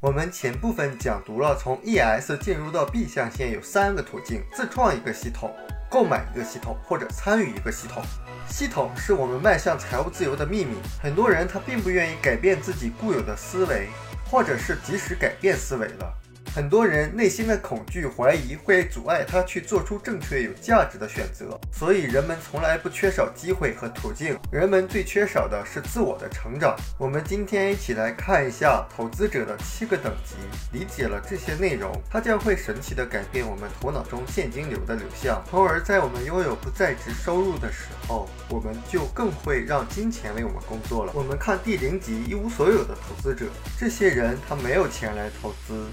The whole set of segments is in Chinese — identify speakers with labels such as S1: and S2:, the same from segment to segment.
S1: 我们前部分讲读了从 ES 进入到 B 象限有三个途径：自创一个系统、购买一个系统或者参与一个系统。系统是我们迈向财务自由的秘密。很多人他并不愿意改变自己固有的思维，或者是即使改变思维了。很多人内心的恐惧、怀疑会阻碍他去做出正确、有价值的选择，所以人们从来不缺少机会和途径。人们最缺少的是自我的成长。我们今天一起来看一下投资者的七个等级，理解了这些内容，它将会神奇地改变我们头脑中现金流的流向，从而在我们拥有不在职收入的时候，我们就更会让金钱为我们工作了。我们看第零级一无所有的投资者，这些人他没有钱来投资。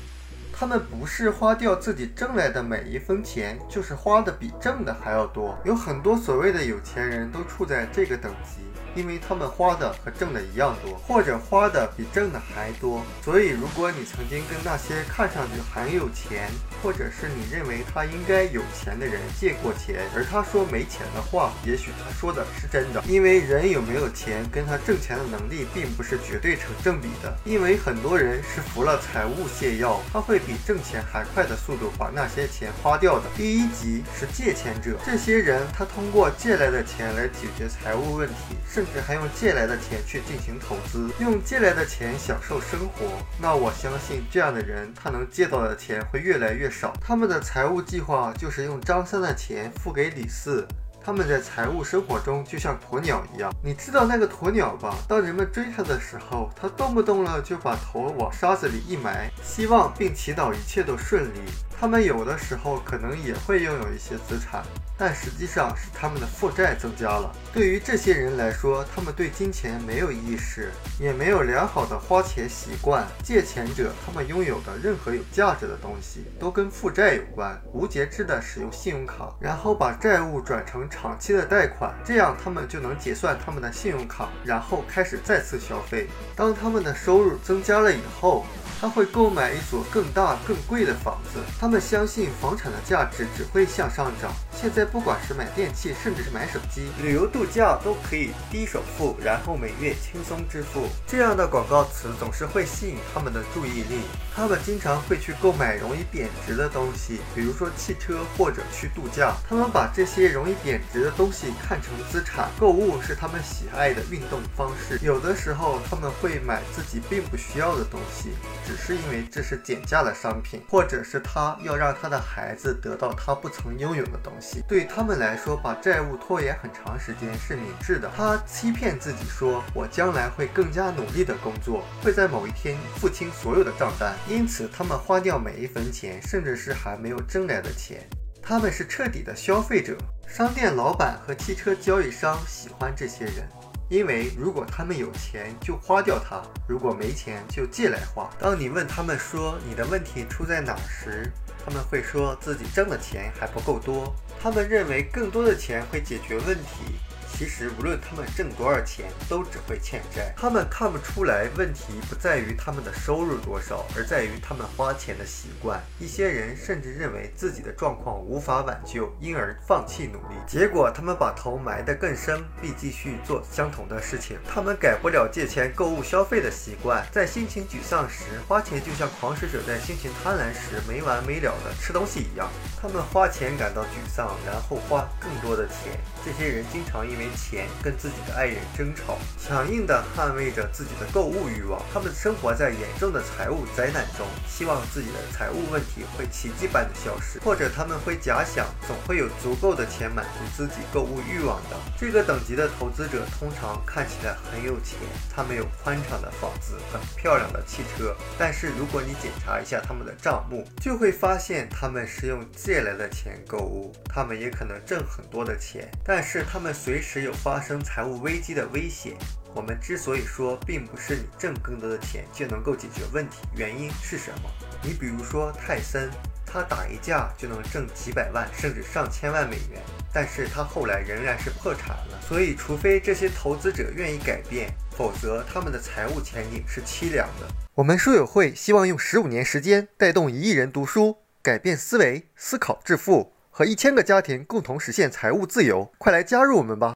S1: 他们不是花掉自己挣来的每一分钱，就是花的比挣的还要多。有很多所谓的有钱人都处在这个等级。因为他们花的和挣的一样多，或者花的比挣的还多，所以如果你曾经跟那些看上去很有钱，或者是你认为他应该有钱的人借过钱，而他说没钱的话，也许他说的是真的。因为人有没有钱跟他挣钱的能力并不是绝对成正比的，因为很多人是服了财务泻药，他会比挣钱还快的速度把那些钱花掉的。第一级是借钱者，这些人他通过借来的钱来解决财务问题，甚甚至还用借来的钱去进行投资，用借来的钱享受生活。那我相信这样的人，他能借到的钱会越来越少。他们的财务计划就是用张三的钱付给李四。他们在财务生活中就像鸵鸟一样，你知道那个鸵鸟吧？当人们追它的时候，它动不动了就把头往沙子里一埋，希望并祈祷一切都顺利。他们有的时候可能也会拥有一些资产。但实际上是他们的负债增加了。对于这些人来说，他们对金钱没有意识，也没有良好的花钱习惯。借钱者他们拥有的任何有价值的东西都跟负债有关，无节制的使用信用卡，然后把债务转成长期的贷款，这样他们就能结算他们的信用卡，然后开始再次消费。当他们的收入增加了以后，他会购买一所更大、更贵的房子。他们相信房产的价值只会向上涨。现在不管是买电器，甚至是买手机、旅游度假，都可以低首付，然后每月轻松支付。这样的广告词总是会吸引他们的注意力。他们经常会去购买容易贬值的东西，比如说汽车或者去度假。他们把这些容易贬值的东西看成资产。购物是他们喜爱的运动方式。有的时候他们会买自己并不需要的东西。只是因为这是减价的商品，或者是他要让他的孩子得到他不曾拥有的东西。对他们来说，把债务拖延很长时间是明智的。他欺骗自己说：“我将来会更加努力的工作，会在某一天付清所有的账单。”因此，他们花掉每一分钱，甚至是还没有挣来的钱。他们是彻底的消费者。商店老板和汽车交易商喜欢这些人。因为如果他们有钱就花掉它，如果没钱就借来花。当你问他们说你的问题出在哪时，他们会说自己挣的钱还不够多。他们认为更多的钱会解决问题。其实，无论他们挣多少钱，都只会欠债。他们看不出来，问题不在于他们的收入多少，而在于他们花钱的习惯。一些人甚至认为自己的状况无法挽救，因而放弃努力。结果，他们把头埋得更深，并继续做相同的事情。他们改不了借钱购物消费的习惯，在心情沮丧时花钱，就像狂食者在心情贪婪时没完没了的吃东西一样。他们花钱感到沮丧，然后花更多的钱。这些人经常因为钱跟自己的爱人争吵，强硬地捍卫着自己的购物欲望。他们生活在严重的财务灾难中，希望自己的财务问题会奇迹般的消失，或者他们会假想总会有足够的钱满足自己购物欲望的。这个等级的投资者通常看起来很有钱，他们有宽敞的房子、很漂亮的汽车。但是如果你检查一下他们的账目，就会发现他们是用借来的钱购物。他们也可能挣很多的钱，但是他们随时。有发生财务危机的危险。我们之所以说，并不是你挣更多的钱就能够解决问题，原因是什么？你比如说泰森，他打一架就能挣几百万甚至上千万美元，但是他后来仍然是破产了。所以，除非这些投资者愿意改变，否则他们的财务前景是凄凉的。我们书友会希望用十五年时间带动一亿人读书，改变思维，思考致富。和一千个家庭共同实现财务自由，快来加入我们吧！